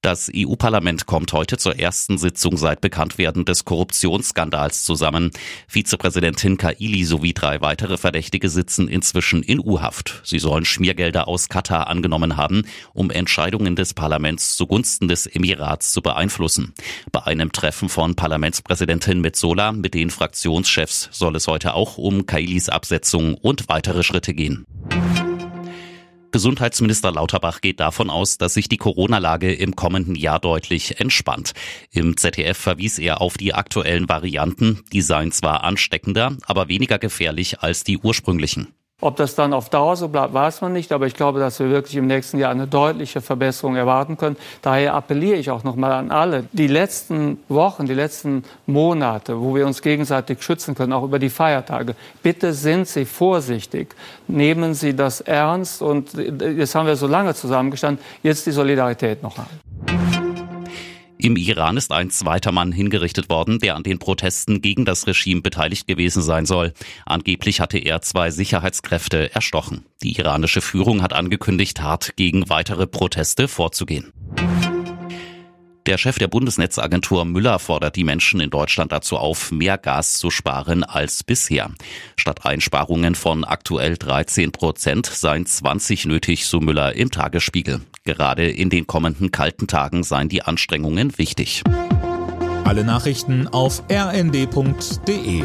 Das EU-Parlament kommt heute zur ersten Sitzung seit Bekanntwerden des Korruptionsskandals zusammen. Vizepräsidentin Kaili sowie drei weitere Verdächtige sitzen inzwischen in U-Haft. Sie sollen Schmiergelder aus Katar angenommen haben, um Entscheidungen des Parlaments zugunsten des Emirats zu beeinflussen. Bei einem Treffen von Parlamentspräsidentin Metzola mit den Fraktionschefs soll es heute auch um Kailis Absetzung und weitere Schritte gehen. Gesundheitsminister Lauterbach geht davon aus, dass sich die Corona-Lage im kommenden Jahr deutlich entspannt. Im ZDF verwies er auf die aktuellen Varianten. Die seien zwar ansteckender, aber weniger gefährlich als die ursprünglichen. Ob das dann auf Dauer so bleibt, weiß man nicht. Aber ich glaube, dass wir wirklich im nächsten Jahr eine deutliche Verbesserung erwarten können. Daher appelliere ich auch noch mal an alle. Die letzten Wochen, die letzten Monate, wo wir uns gegenseitig schützen können, auch über die Feiertage. Bitte sind Sie vorsichtig. Nehmen Sie das ernst. Und jetzt haben wir so lange zusammengestanden. Jetzt die Solidarität noch haben. Im Iran ist ein zweiter Mann hingerichtet worden, der an den Protesten gegen das Regime beteiligt gewesen sein soll. Angeblich hatte er zwei Sicherheitskräfte erstochen. Die iranische Führung hat angekündigt, hart gegen weitere Proteste vorzugehen. Der Chef der Bundesnetzagentur Müller fordert die Menschen in Deutschland dazu auf, mehr Gas zu sparen als bisher. Statt Einsparungen von aktuell 13 Prozent seien 20 nötig, so Müller im Tagesspiegel. Gerade in den kommenden kalten Tagen seien die Anstrengungen wichtig. Alle Nachrichten auf rnd.de